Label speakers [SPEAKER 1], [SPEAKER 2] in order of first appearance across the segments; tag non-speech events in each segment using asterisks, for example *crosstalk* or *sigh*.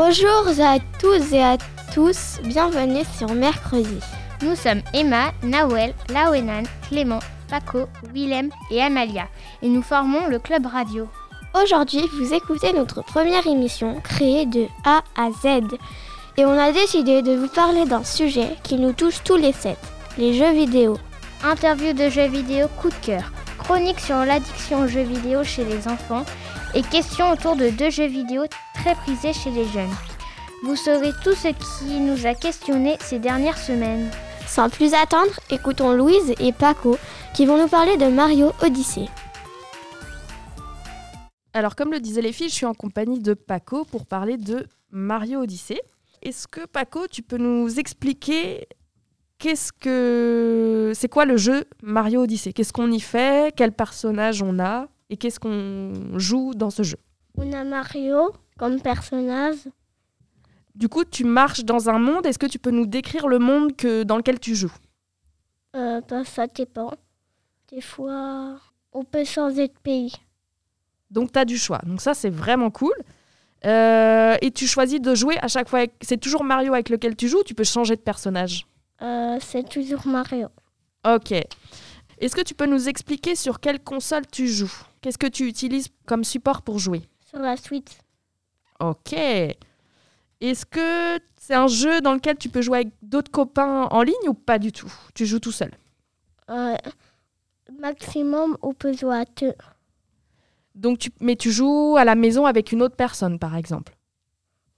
[SPEAKER 1] Bonjour à tous et à tous, bienvenue sur Mercredi.
[SPEAKER 2] Nous sommes Emma, Nawel, Lawenan, Clément, Paco, Willem et Amalia et nous formons le club radio.
[SPEAKER 1] Aujourd'hui, vous écoutez notre première émission créée de A à Z et on a décidé de vous parler d'un sujet qui nous touche tous les sept, les jeux vidéo.
[SPEAKER 2] Interview de jeux vidéo coup de cœur, chronique sur l'addiction aux jeux vidéo chez les enfants et questions autour de deux jeux vidéo très prisés chez les jeunes. Vous saurez tout ce qui nous a questionné ces dernières semaines.
[SPEAKER 1] Sans plus attendre, écoutons Louise et Paco qui vont nous parler de Mario Odyssey.
[SPEAKER 3] Alors, comme le disaient les filles, je suis en compagnie de Paco pour parler de Mario Odyssey. Est-ce que Paco, tu peux nous expliquer qu'est-ce que c'est quoi le jeu Mario Odyssey? Qu'est-ce qu'on y fait? Quel personnage on a? Et qu'est-ce qu'on joue dans ce jeu?
[SPEAKER 4] On a Mario comme personnage.
[SPEAKER 3] Du coup, tu marches dans un monde. Est-ce que tu peux nous décrire le monde que, dans lequel tu joues?
[SPEAKER 4] Euh, bah, ça dépend. Des fois, on peut changer de pays.
[SPEAKER 3] Donc, tu as du choix. Donc, ça, c'est vraiment cool. Euh, et tu choisis de jouer à chaque fois. avec- C'est toujours Mario avec lequel tu joues ou tu peux changer de personnage?
[SPEAKER 4] Euh, c'est toujours Mario.
[SPEAKER 3] Ok. Est-ce que tu peux nous expliquer sur quelle console tu joues? Qu'est-ce que tu utilises comme support pour jouer?
[SPEAKER 4] Sur la suite.
[SPEAKER 3] Ok. Est-ce que c'est un jeu dans lequel tu peux jouer avec d'autres copains en ligne ou pas du tout? Tu joues tout seul?
[SPEAKER 4] Euh, maximum, on peut jouer à deux.
[SPEAKER 3] Donc tu... Mais tu joues à la maison avec une autre personne, par exemple?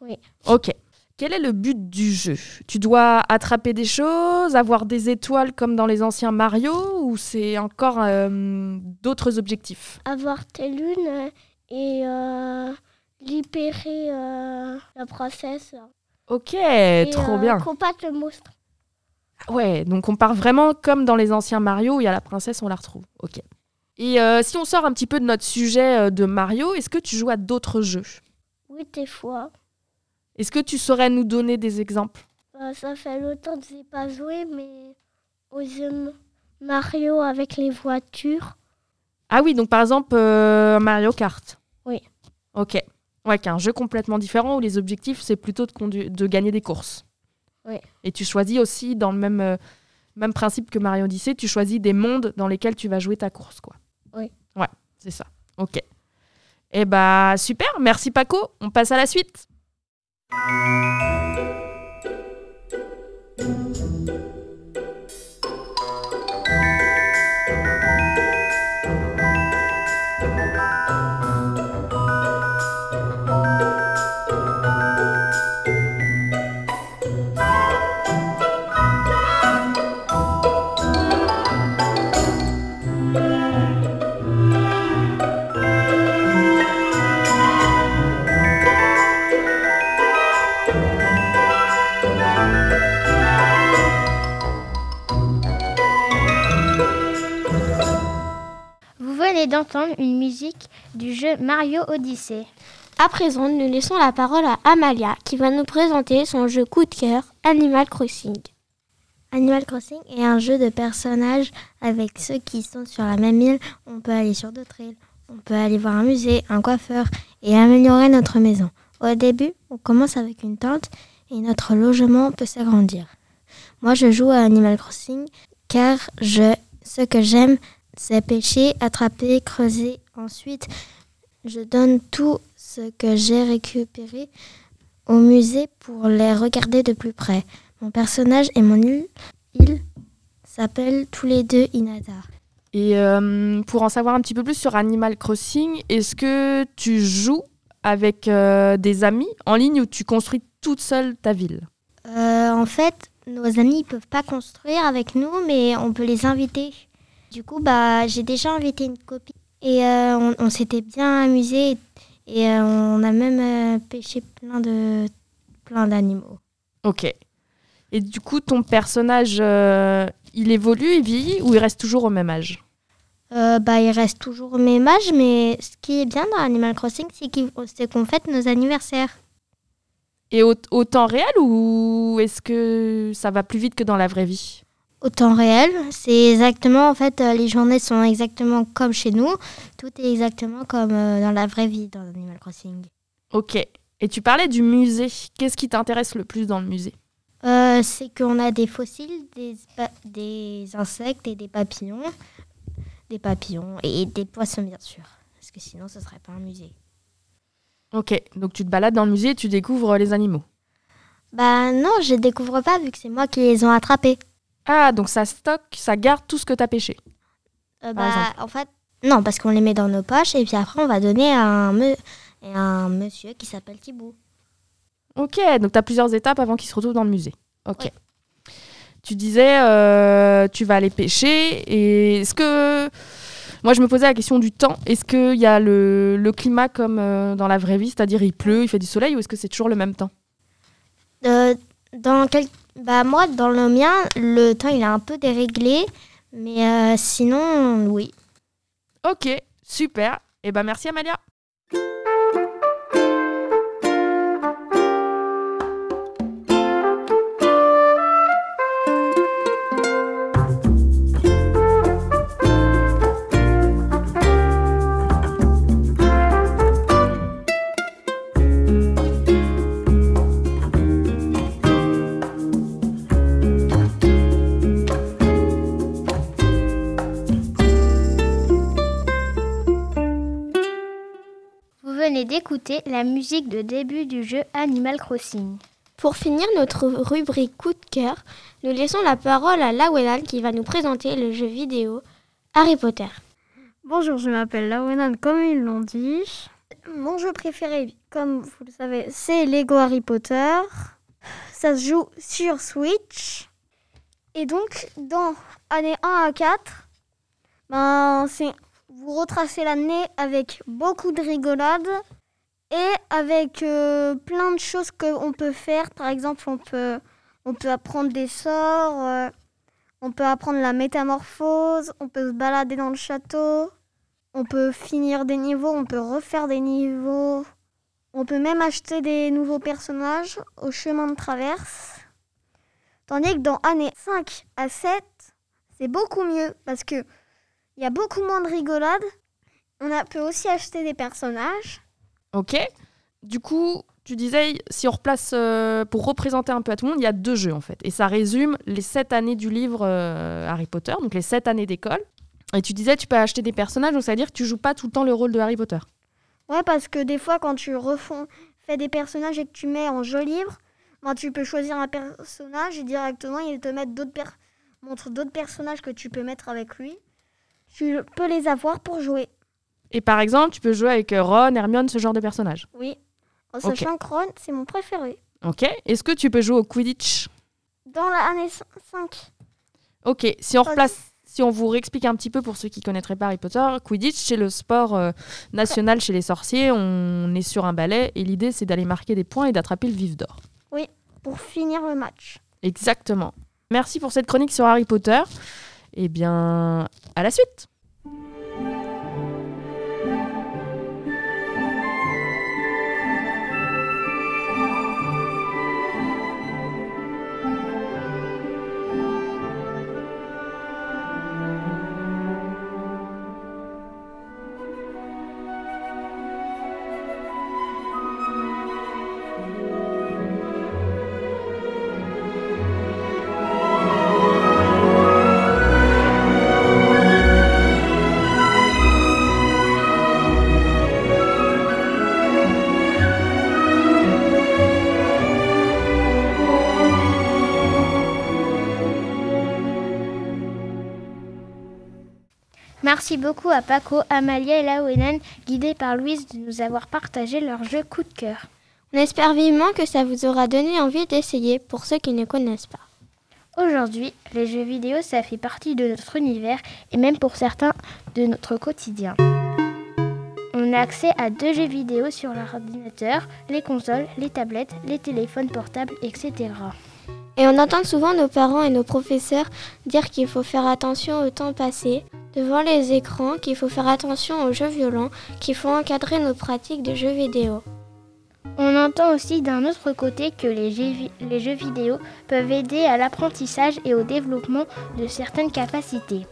[SPEAKER 4] Oui.
[SPEAKER 3] Ok. Quel est le but du jeu? Tu dois attraper des choses, avoir des étoiles comme dans les anciens Mario ou c'est encore euh, d'autres objectifs?
[SPEAKER 4] Avoir tes lunes et euh, libérer euh, la princesse.
[SPEAKER 3] Ok,
[SPEAKER 4] Et,
[SPEAKER 3] trop bien.
[SPEAKER 4] combattre le monstre.
[SPEAKER 3] Ouais, donc on part vraiment comme dans les anciens Mario où il y a la princesse, on la retrouve. Ok. Et si on sort un petit peu de notre sujet de Mario, est-ce que tu joues à d'autres jeux?
[SPEAKER 4] Oui, des fois.
[SPEAKER 3] Est-ce que tu saurais nous donner des exemples?
[SPEAKER 4] Euh, ça fait longtemps que je n'ai pas joué, mais aux jeux Mario avec les voitures.
[SPEAKER 3] Ah oui, donc par exemple euh, Mario Kart.
[SPEAKER 4] Oui.
[SPEAKER 3] Ok. Ouais, qui est un jeu complètement différent où les objectifs c'est plutôt de gagner des courses.
[SPEAKER 4] Oui.
[SPEAKER 3] Et tu choisis aussi dans le même, euh, même principe que Mario Odyssey, tu choisis des mondes dans lesquels tu vas jouer ta course, quoi.
[SPEAKER 4] Oui.
[SPEAKER 3] Ouais, c'est ça. Ok. Eh bah super, merci Paco. On passe à la suite.
[SPEAKER 2] Thank you. D'entendre une musique du jeu Mario Odyssey.
[SPEAKER 1] À présent, nous laissons la parole à Amalia qui va nous présenter son jeu coup de cœur Animal Crossing.
[SPEAKER 5] Animal Crossing est un jeu de personnages avec ceux qui sont sur la même île. On peut aller sur d'autres îles. On peut aller voir un musée, un coiffeur et améliorer notre maison. Au début, on commence avec une tente et notre logement peut s'agrandir. Moi, je joue à Animal Crossing car je, ce que j'aime, c'est pêcher, attraper, creuser. Ensuite, je donne tout ce que j'ai récupéré au musée pour les regarder de plus près. Mon personnage et mon île, île s'appellent tous les deux Inadar.
[SPEAKER 3] Et euh, pour en savoir un petit peu plus sur Animal Crossing, est-ce que tu joues avec euh, des amis en ligne ou tu construis toute seule ta ville?
[SPEAKER 5] Euh, en fait, nos amis ne peuvent pas construire avec nous, mais on peut les inviter. Du coup, bah, j'ai déjà invité une copine et euh, on, on s'était bien amusé et euh, on a même euh, pêché plein de plein d'animaux.
[SPEAKER 3] Ok. Et du coup, ton personnage, il évolue, il vieillit ou il reste toujours au même âge?
[SPEAKER 5] Bah, il reste toujours au même âge, mais ce qui est bien dans Animal Crossing, c'est qu'on fête nos anniversaires.
[SPEAKER 3] Et au, au temps réel ou est-ce que ça va plus vite que dans la vraie vie?
[SPEAKER 5] Au temps réel, c'est exactement, en fait, euh, les journées sont exactement comme chez nous. Tout est exactement comme euh, dans la vraie vie dans Animal Crossing.
[SPEAKER 3] Ok. Et tu parlais du musée. Qu'est-ce qui t'intéresse le plus dans le musée?
[SPEAKER 5] Euh, c'est qu'on a des fossiles, des, insectes et des papillons. Des papillons et des poissons, bien sûr. Parce que sinon, ce serait pas un musée.
[SPEAKER 3] Ok. Donc tu te balades dans le musée et tu découvres les animaux.
[SPEAKER 5] Bah non, je les découvre pas vu que c'est moi qui les ont attrapés.
[SPEAKER 3] Ah, donc ça stocke, ça garde tout ce que t'as pêché.
[SPEAKER 5] Euh, bah, en fait, non, parce qu'on les met dans nos poches et puis après, on va donner à un, me- à un monsieur qui s'appelle Thibaut.
[SPEAKER 3] Ok, donc tu as plusieurs étapes avant qu'ils se retrouvent dans le musée. Ok.
[SPEAKER 5] Oui.
[SPEAKER 3] Tu disais, euh, tu vas aller pêcher. Et est-ce que. Moi, je me posais la question du temps. Est-ce qu'il y a le, le climat comme euh, dans la vraie vie C'est-à-dire, il pleut, il fait du soleil ou est-ce que c'est toujours le même temps?
[SPEAKER 5] Euh, dans quel... bah, moi, dans le mien, le temps, il est un peu déréglé. Mais euh, sinon, oui.
[SPEAKER 3] Ok, super. Et ben merci Amalia.
[SPEAKER 2] D'écouter la musique de début du jeu Animal Crossing.
[SPEAKER 1] Pour finir notre rubrique coup de cœur, nous laissons la parole à Lawelan qui va nous présenter le jeu vidéo Harry Potter.
[SPEAKER 6] Bonjour, je m'appelle Lawenan, comme ils l'ont dit. Mon jeu préféré, comme vous le savez, c'est Lego Harry Potter. Ça se joue sur Switch. Et donc, dans année 1 à 4, ben, c'est, vous retracez l'année avec beaucoup de rigolade et avec euh, plein de choses qu'on peut faire. Par exemple, on peut, on peut apprendre des sorts. euh, on peut apprendre la métamorphose, on peut se balader dans le château, on peut finir des niveaux, on peut refaire des niveaux, on peut même acheter des nouveaux personnages au chemin de traverse. Tandis que dans année 5 à 7, c'est beaucoup mieux parce que il y a beaucoup moins de rigolade. On peut aussi acheter des personnages.
[SPEAKER 3] Ok. Du coup, tu disais, si on replace, euh, pour représenter un peu à tout le monde, il y a deux jeux en fait. Et ça résume les sept années du livre euh, Harry Potter, donc les sept années d'école. Et tu disais, tu peux acheter des personnages, donc ça veut dire que tu joues pas tout le temps le rôle de Harry Potter.
[SPEAKER 6] Ouais, parce que des fois, quand tu refons, fais des personnages et que tu mets en jeu libre, ben, tu peux choisir un personnage et directement, il te mettre d'autres per- montre d'autres personnages que tu peux mettre avec lui. Tu peux les avoir pour jouer.
[SPEAKER 3] Et par exemple, tu peux jouer avec euh, Ron, Hermione, ce genre de personnages.
[SPEAKER 6] Oui. En sachant que Ron, c'est mon préféré.
[SPEAKER 3] Ok. Est-ce que tu peux jouer au Quidditch?
[SPEAKER 6] Dans l'année 5.
[SPEAKER 3] Ok. Si on replace, si on vous réexplique un petit peu pour ceux qui connaîtraient pas Harry Potter, Quidditch c'est le sport euh, national chez les sorciers. On est sur un balai et l'idée c'est d'aller marquer des points et d'attraper le vif d'or.
[SPEAKER 6] Pour finir le match.
[SPEAKER 3] Exactement. Merci pour cette chronique sur Harry Potter. Eh bien, à la suite.
[SPEAKER 2] Merci beaucoup à Paco, Amalia et Lawenan, guidés par Louise, de nous avoir partagé leur jeu coup de cœur.
[SPEAKER 1] On espère vivement que ça vous aura donné envie d'essayer pour ceux qui ne connaissent pas.
[SPEAKER 2] Aujourd'hui, les jeux vidéo, ça fait partie de notre univers et même pour certains de notre quotidien. On a accès à deux jeux vidéo sur l'ordinateur, les consoles, les tablettes, les téléphones portables, etc.
[SPEAKER 1] Et on entend souvent nos parents et nos professeurs dire qu'il faut faire attention au temps passé devant les écrans, qu'il faut faire attention aux jeux violents, qu'il faut encadrer nos pratiques de jeux vidéo.
[SPEAKER 2] On entend aussi d'un autre côté que les jeux, les jeux vidéo peuvent aider à l'apprentissage et au développement de certaines capacités,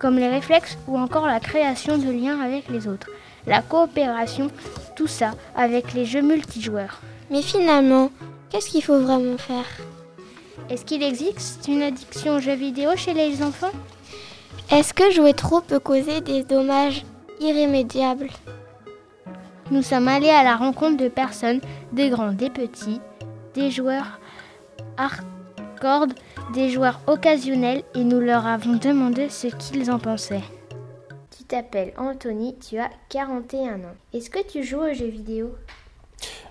[SPEAKER 2] comme les réflexes ou encore la création de liens avec les autres, la coopération, tout ça avec les jeux multijoueurs.
[SPEAKER 1] Mais finalement, qu'est-ce qu'il faut vraiment faire?
[SPEAKER 2] Est-ce qu'il existe une addiction aux jeux vidéo chez les enfants?
[SPEAKER 1] Est-ce que jouer trop peut causer des dommages irrémédiables?
[SPEAKER 2] Nous sommes allés à la rencontre de personnes, des grands, des petits, des joueurs hardcore, des joueurs occasionnels et nous leur avons demandé ce qu'ils en pensaient. Tu t'appelles Anthony, tu as 41 ans. Est-ce que tu joues aux jeux vidéo?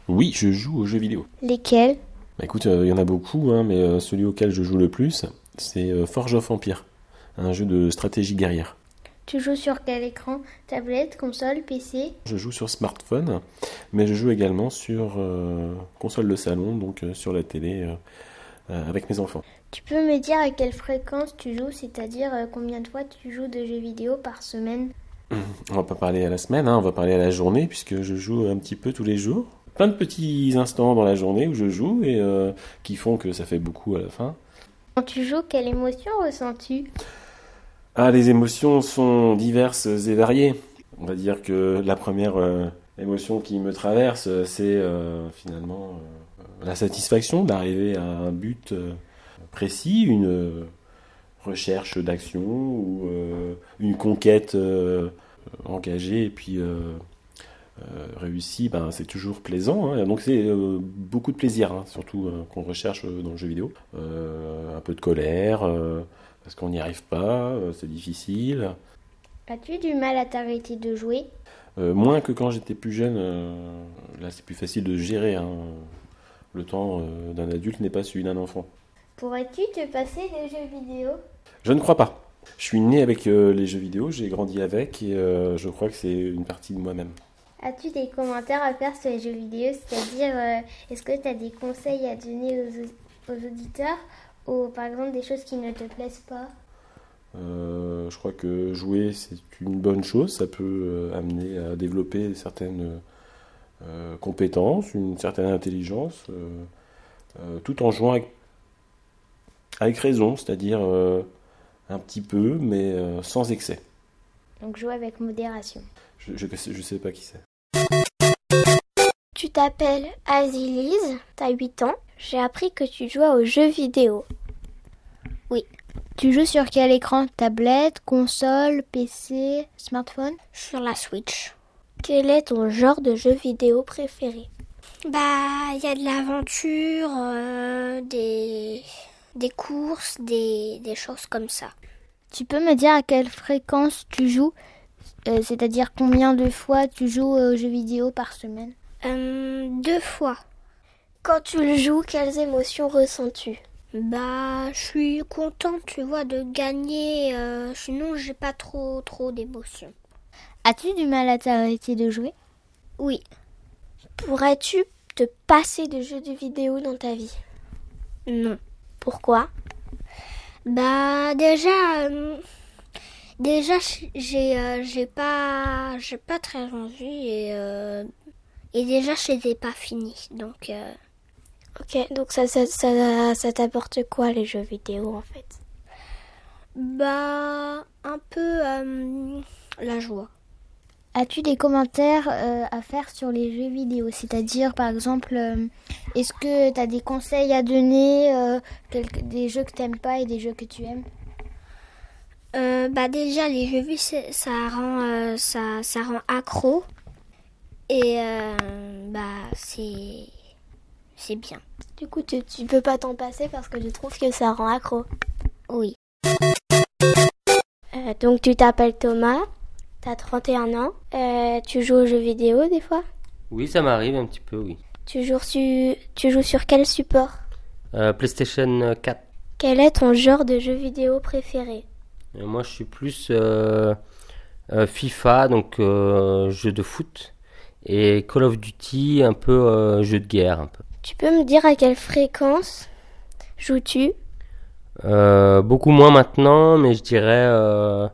[SPEAKER 7] Oui, je joue aux jeux vidéo.
[SPEAKER 2] Lesquels?
[SPEAKER 7] Bah Écoute, il y en a beaucoup, hein, mais euh, celui auquel je joue le plus, c'est euh, Forge of Empire, un jeu de stratégie guerrière.
[SPEAKER 2] Tu joues sur quel écran? Tablette, console, PC
[SPEAKER 7] Je joue sur smartphone, mais je joue également sur euh, console de salon, donc euh, sur la télé euh, avec mes enfants.
[SPEAKER 2] Tu peux me dire à quelle fréquence tu joues, c'est-à-dire combien de fois tu joues de jeux vidéo par semaine?
[SPEAKER 7] On va pas parler à la semaine, hein, on va parler à la journée, puisque je joue un petit peu tous les jours. Plein de petits instants dans la journée où je joue et qui font que ça fait beaucoup à la fin.
[SPEAKER 2] Quand tu joues, quelle émotion ressens-tu?
[SPEAKER 7] Ah, les émotions sont diverses et variées. On va dire que la première euh, émotion qui me traverse, c'est euh, finalement euh, la satisfaction d'arriver à un but précis, une recherche d'action ou une conquête engagée et puis réussie. Ben, c'est toujours plaisant. Hein. Donc c'est beaucoup de plaisir, hein, surtout qu'on recherche dans le jeu vidéo. un peu de colère parce qu'on n'y arrive pas, euh, c'est difficile.
[SPEAKER 2] As-tu du mal à t'arrêter de jouer?
[SPEAKER 7] Euh, Moins que quand j'étais plus jeune. Euh, là, c'est plus facile de gérer. Hein. Le temps d'un adulte n'est pas celui d'un enfant.
[SPEAKER 2] Pourrais-tu te passer des jeux vidéo?
[SPEAKER 7] Je ne crois pas. Je suis né avec les jeux vidéo, j'ai grandi avec et je crois que c'est une partie de moi-même.
[SPEAKER 2] As-tu des commentaires à faire sur les jeux vidéo C'est-à-dire, est-ce que tu as des conseils à donner aux auditeurs ou par exemple des choses qui ne te plaisent pas?
[SPEAKER 7] Euh, Je crois que jouer, c'est une bonne chose. Ça peut euh, amener à développer certaines euh, compétences, une certaine intelligence, tout en jouant avec, raison, c'est-à-dire un petit peu, mais sans excès.
[SPEAKER 2] Donc jouer avec modération.
[SPEAKER 7] Je ne sais pas qui c'est.
[SPEAKER 1] Tu t'appelles Azilise, t'as 8 ans. J'ai appris que tu jouais aux jeux vidéo.
[SPEAKER 2] Oui. Tu joues sur quel écran? Tablette, console, PC, smartphone?
[SPEAKER 5] Sur la Switch.
[SPEAKER 1] Quel est ton genre de jeu vidéo préféré?
[SPEAKER 5] Bah, il y a de l'aventure, euh, des, des courses, des, des choses comme ça.
[SPEAKER 2] Tu peux me dire à quelle fréquence tu joues? Euh, C'est-à-dire combien de fois tu joues aux jeux vidéo par semaine?
[SPEAKER 5] Euh, Deux fois.
[SPEAKER 1] Quand tu le joues, quelles émotions ressens-tu?
[SPEAKER 5] Bah, je suis contente, tu vois, de gagner. Euh, sinon, j'ai pas trop, trop d'émotions.
[SPEAKER 2] As-tu du mal à t'arrêter de jouer?
[SPEAKER 5] Oui.
[SPEAKER 1] Pourrais-tu te passer de jeux de vidéo dans ta vie?
[SPEAKER 5] Non.
[SPEAKER 1] Pourquoi?
[SPEAKER 5] Bah, déjà. Euh, déjà, j'ai euh, j'ai pas j'ai pas très envie et et déjà je les ai pas finis donc
[SPEAKER 1] Ok, donc ça, ça, ça, ça t'apporte quoi les jeux vidéo en fait?
[SPEAKER 5] Bah, un peu euh, la joie.
[SPEAKER 2] As-tu des commentaires euh, à faire sur les jeux vidéo? C'est-à-dire, par exemple, euh, est-ce que tu as des conseils à donner Des jeux que tu n'aimes pas et des jeux que tu aimes?
[SPEAKER 5] Bah déjà les jeux vidéo ça rend ça, ça rend accro et bah c'est c'est bien.
[SPEAKER 1] Du coup, tu, tu peux pas t'en passer parce que tu trouves que ça rend accro.
[SPEAKER 5] Oui.
[SPEAKER 1] Euh, donc, tu t'appelles Thomas, tu as 31 ans, euh, tu joues aux jeux vidéo des fois?
[SPEAKER 8] Oui, ça m'arrive un petit peu, oui.
[SPEAKER 1] Tu joues, tu joues sur quel support?
[SPEAKER 8] Euh, PlayStation 4.
[SPEAKER 1] Quel est ton genre de jeu vidéo préféré?
[SPEAKER 8] Moi, je suis plus euh, euh, FIFA, donc euh, jeu de foot, et Call of Duty, un peu jeu de guerre. Un peu.
[SPEAKER 1] Tu peux me dire à quelle fréquence joues-tu?
[SPEAKER 8] Beaucoup moins maintenant, mais je dirais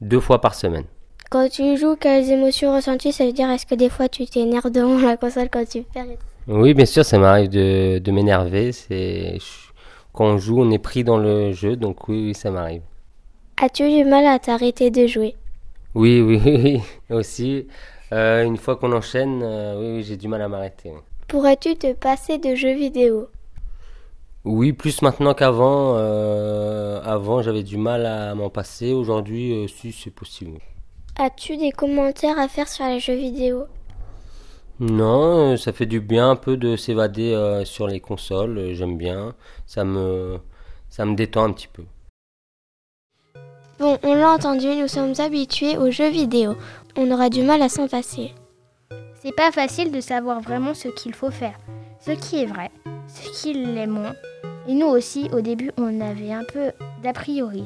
[SPEAKER 8] deux fois par semaine.
[SPEAKER 1] Quand tu joues, quelles émotions ressenties Ça veut dire est-ce que des fois tu t'énerves devant *laughs* la console quand tu perds
[SPEAKER 8] Oui, bien sûr, ça m'arrive de, de m'énerver. C'est quand on joue, on est pris dans le jeu, donc oui, ça m'arrive.
[SPEAKER 1] As-tu du mal à t'arrêter de jouer?
[SPEAKER 8] Oui, oui, *laughs* oui, aussi. Euh, une fois qu'on enchaîne, euh, oui, j'ai du mal à m'arrêter.
[SPEAKER 1] Pourrais-tu te passer de jeux vidéo?
[SPEAKER 8] Oui, plus maintenant qu'avant. Euh, avant, j'avais du mal à m'en passer. Aujourd'hui, si, c'est possible.
[SPEAKER 1] As-tu des commentaires à faire sur les jeux vidéo?
[SPEAKER 8] Non, ça fait du bien un peu de s'évader sur les consoles. J'aime bien. Ça me, ça me détend un petit peu.
[SPEAKER 1] Bon, on l'a entendu, nous sommes habitués aux jeux vidéo. On aura du mal à s'en passer.
[SPEAKER 2] C'est pas facile de savoir vraiment ce qu'il faut faire, ce qui est vrai, ce qui l'est moins. Et nous aussi, au début, on avait un peu d'a priori.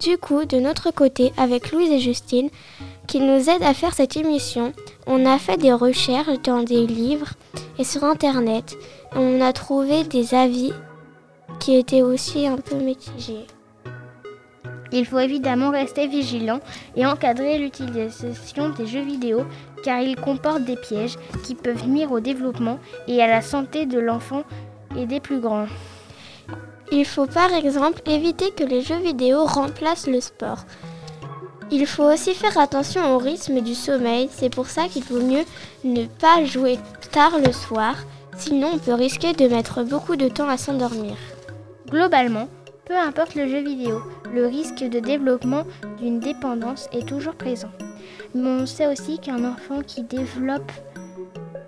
[SPEAKER 1] Du coup, de notre côté, avec Louise et Justine, qui nous aident à faire cette émission, on a fait des recherches dans des livres et sur Internet. On a trouvé des avis qui étaient aussi un peu mitigés.
[SPEAKER 2] Il faut évidemment rester vigilant et encadrer l'utilisation des jeux vidéo car ils comportent des pièges qui peuvent nuire au développement et à la santé de l'enfant et des plus grands.
[SPEAKER 1] Il faut par exemple éviter que les jeux vidéo remplacent le sport. Il faut aussi faire attention au rythme du sommeil, c'est pour ça qu'il vaut mieux ne pas jouer tard le soir, sinon on peut risquer de mettre beaucoup de temps à s'endormir.
[SPEAKER 2] Globalement, peu importe le jeu vidéo, le risque de développement d'une dépendance est toujours présent. Mais on sait aussi qu'un enfant qui développe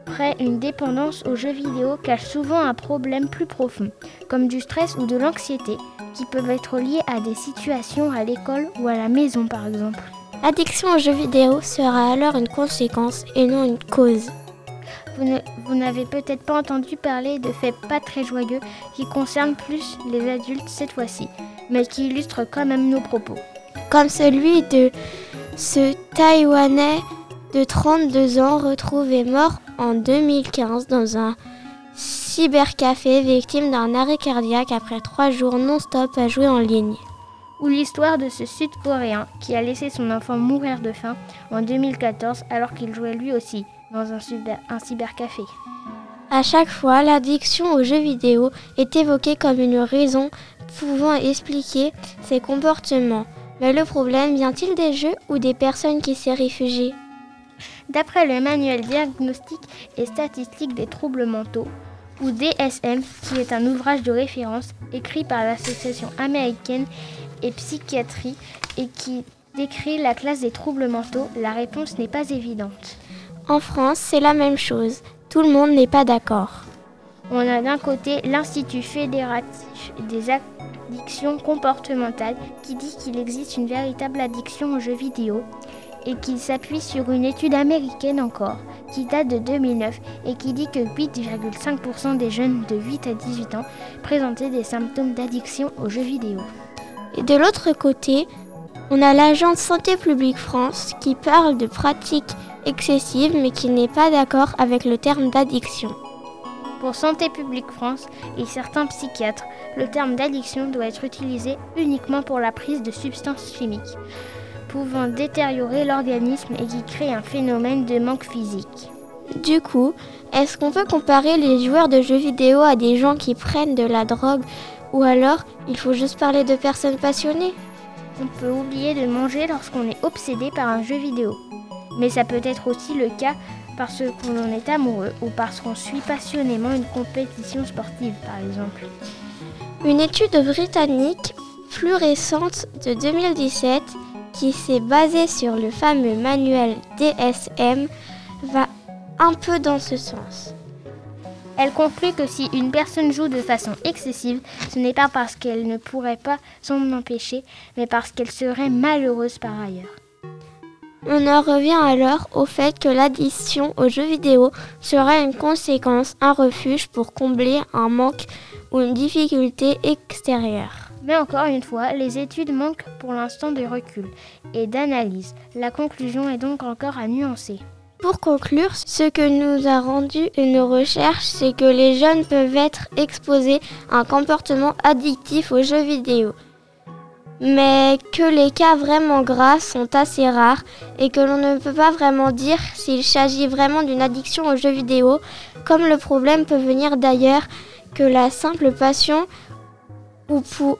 [SPEAKER 2] près une dépendance aux jeux vidéo cache souvent un problème plus profond, comme du stress ou de l'anxiété, qui peuvent être liés à des situations à l'école ou à la maison par exemple.
[SPEAKER 1] L'addiction aux jeux vidéo sera alors une conséquence et non une cause.
[SPEAKER 2] Vous n'avez peut-être pas entendu parler de faits pas très joyeux qui concernent plus les adultes cette fois-ci, mais qui illustrent quand même nos propos.
[SPEAKER 1] Comme celui de ce Taïwanais de 32 ans retrouvé mort en 2015 dans un cybercafé victime d'un arrêt cardiaque après trois jours non-stop à jouer en ligne.
[SPEAKER 2] Ou l'histoire de ce Sud-Coréen qui a laissé son enfant mourir de faim en 2014 alors qu'il jouait lui aussi dans un, un cybercafé.
[SPEAKER 1] À chaque fois, l'addiction aux jeux vidéo est évoquée comme une raison pouvant expliquer ces comportements. Mais le problème vient-il des jeux ou des personnes qui s'y réfugient?
[SPEAKER 2] D'après le manuel diagnostique et statistique des troubles mentaux, ou DSM, qui est un ouvrage de référence écrit par l'Association américaine et psychiatrie et qui décrit la classe des troubles mentaux, la réponse n'est pas évidente.
[SPEAKER 1] En France, c'est la même chose. Tout le monde n'est pas d'accord.
[SPEAKER 2] On a d'un côté l'Institut fédératif des addictions comportementales qui dit qu'il existe une véritable addiction aux jeux vidéo et qu'il s'appuie sur une étude américaine encore qui date de 2009 et qui dit que 8,5% des jeunes de 8 à 18 ans présentaient des symptômes d'addiction aux jeux vidéo.
[SPEAKER 1] Et de l'autre côté, on a l'agence Santé publique France qui parle de pratiques excessive mais qui n'est pas d'accord avec le terme d'addiction.
[SPEAKER 2] Pour Santé publique France et certains psychiatres, le terme d'addiction doit être utilisé uniquement pour la prise de substances chimiques pouvant détériorer l'organisme et qui créent un phénomène de manque physique.
[SPEAKER 1] Du coup, est-ce qu'on peut comparer les joueurs de jeux vidéo à des gens qui prennent de la drogue ou alors il faut juste parler de personnes passionnées?
[SPEAKER 2] On peut oublier de manger lorsqu'on est obsédé par un jeu vidéo. Mais ça peut être aussi le cas parce qu'on est amoureux ou parce qu'on suit passionnément une compétition sportive, par exemple.
[SPEAKER 1] Une étude britannique plus récente de 2017 qui s'est basée sur le fameux manuel DSM va un peu dans ce sens.
[SPEAKER 2] Elle conclut que si une personne joue de façon excessive, ce n'est pas parce qu'elle ne pourrait pas s'en empêcher, mais parce qu'elle serait malheureuse par ailleurs.
[SPEAKER 1] On en revient alors au fait que l'addition aux jeux vidéo serait une conséquence, un refuge pour combler un manque ou une difficulté extérieure.
[SPEAKER 2] Mais encore une fois, les études manquent pour l'instant de recul et d'analyse. La conclusion est donc encore à nuancer.
[SPEAKER 1] Pour conclure, ce que nous a rendu nos recherches, c'est que les jeunes peuvent être exposés à un comportement addictif aux jeux vidéo. Mais que les cas vraiment graves sont assez rares et que l'on ne peut pas vraiment dire s'il s'agit vraiment d'une addiction aux jeux vidéo, comme le problème peut venir d'ailleurs que la simple passion ou pour,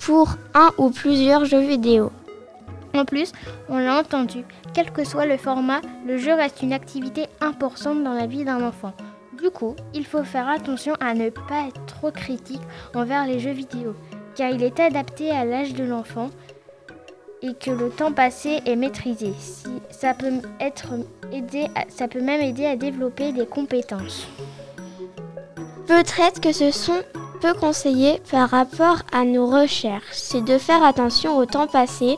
[SPEAKER 1] pour un ou plusieurs jeux vidéo.
[SPEAKER 2] En plus, on l'a entendu, quel que soit le format, le jeu reste une activité importante dans la vie d'un enfant. Du coup, il faut faire attention à ne pas être trop critique envers les jeux vidéo, car il est adapté à l'âge de l'enfant et que le temps passé est maîtrisé. Ça, peut être aidé ça peut même aider à développer des compétences.
[SPEAKER 1] Peut-être que ce sont peu conseillé par rapport à nos recherches, c'est de faire attention au temps passé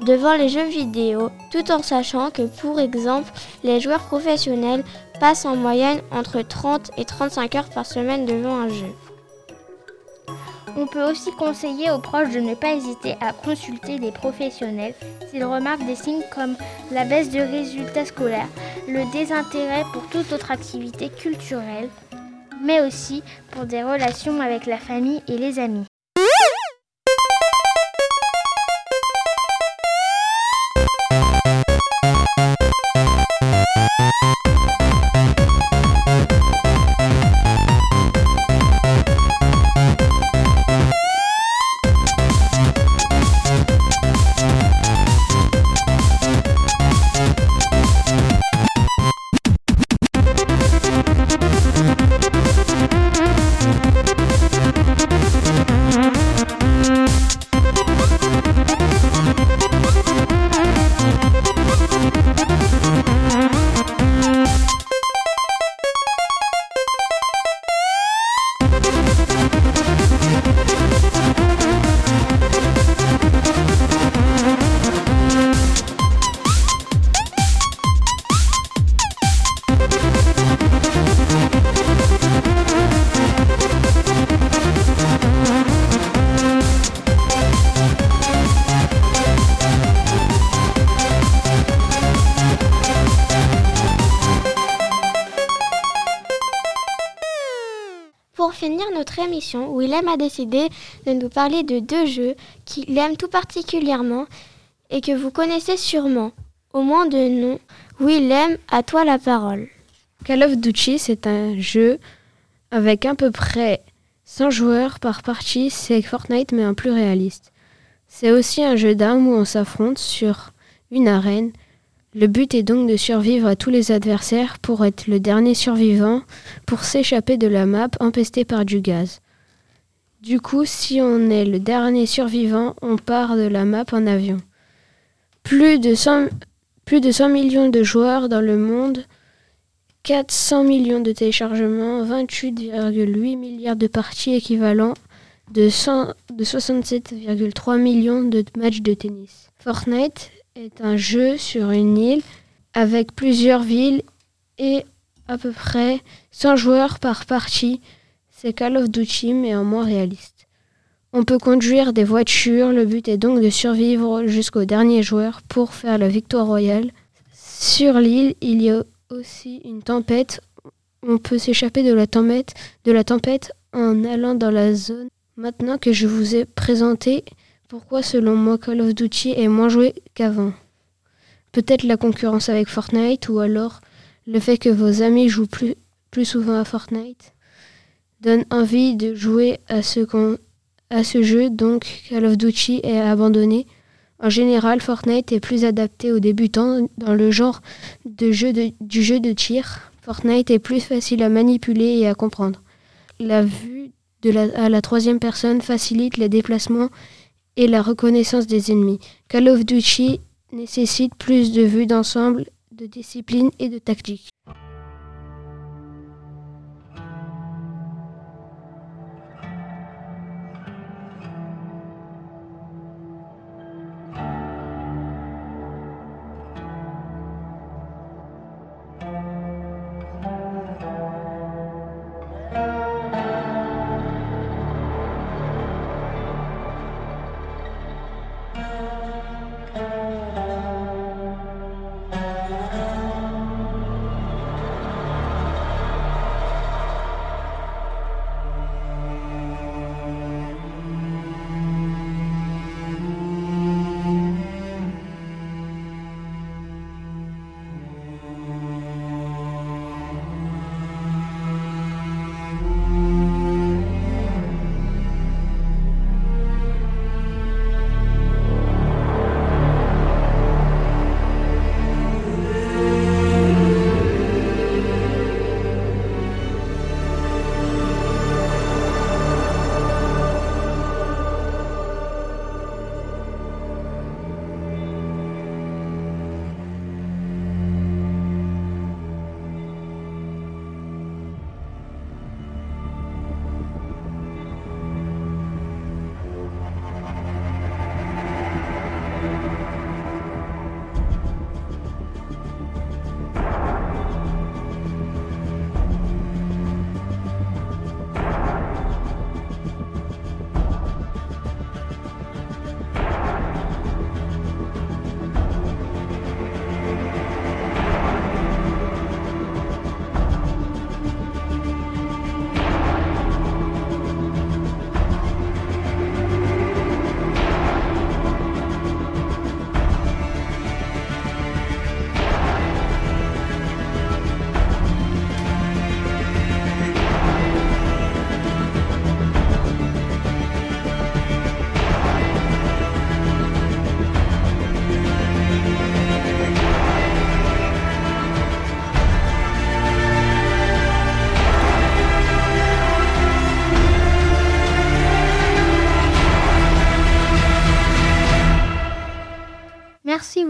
[SPEAKER 1] devant les jeux vidéo, tout en sachant que, pour exemple, les joueurs professionnels passent en moyenne entre 30 et 35 heures par semaine devant un jeu.
[SPEAKER 2] On peut aussi conseiller aux proches de ne pas hésiter à consulter des professionnels s'ils remarquent des signes comme la baisse de résultats scolaires, le désintérêt pour toute autre activité culturelle, mais aussi pour des relations avec la famille et les amis.
[SPEAKER 1] Willem a décidé de nous parler de deux jeux qu'il aime tout particulièrement et que vous connaissez sûrement, au moins de nom. Willem, à toi la parole.
[SPEAKER 9] Call of Duty, c'est un jeu avec à peu près 100 joueurs par partie, c'est Fortnite mais en plus réaliste. C'est aussi un jeu d'armes où on s'affronte sur une arène le but est donc de survivre à tous les adversaires pour être le dernier survivant, pour s'échapper de la map empestée par du gaz. Du coup, si on est le dernier survivant, on part de la map en avion. Plus de 100, plus de 100 millions de joueurs dans le monde, 400 millions de téléchargements, 28,8 milliards de parties équivalents, de, de 67,3 millions de matchs de tennis. Fortnite est un jeu sur une île avec plusieurs villes et à peu près 100 joueurs par partie. C'est Call of Duty mais en moins réaliste. On peut conduire des voitures, le but est donc de survivre jusqu'au dernier joueur pour faire la victoire royale. Sur l'île, il y a aussi une tempête. On peut s'échapper de la tempête, en allant dans la zone. Maintenant que je vous ai présenté pourquoi, selon moi, Call of Duty est moins joué qu'avant Peut-être la concurrence avec Fortnite ou alors le fait que vos amis jouent plus souvent à Fortnite donne envie de jouer à ce, jeu, donc Call of Duty est abandonné. En général, Fortnite est plus adapté aux débutants dans le genre du jeu de tir. Fortnite est plus facile à manipuler et à comprendre. La vue à la troisième personne facilite les déplacements et la reconnaissance des ennemis. Call of Duty nécessite plus de vue d'ensemble, de discipline et de tactique.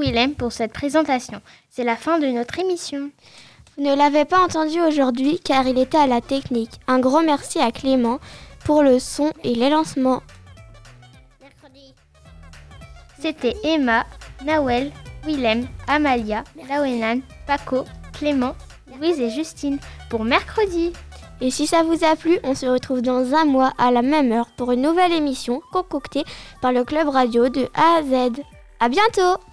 [SPEAKER 2] Willem pour cette présentation. C'est la fin de notre émission.
[SPEAKER 1] Vous ne l'avez pas entendu aujourd'hui car il était à la technique. Un gros merci à Clément pour le son et les lancements.
[SPEAKER 2] C'était Emma, Nawel, Willem, Amalia, Lawenan, Paco, Clément, Louise et Justine pour mercredi.
[SPEAKER 1] Et si ça vous a plu, on se retrouve dans un mois à la même heure pour une nouvelle émission concoctée par le Club Radio de A à Z. À bientôt!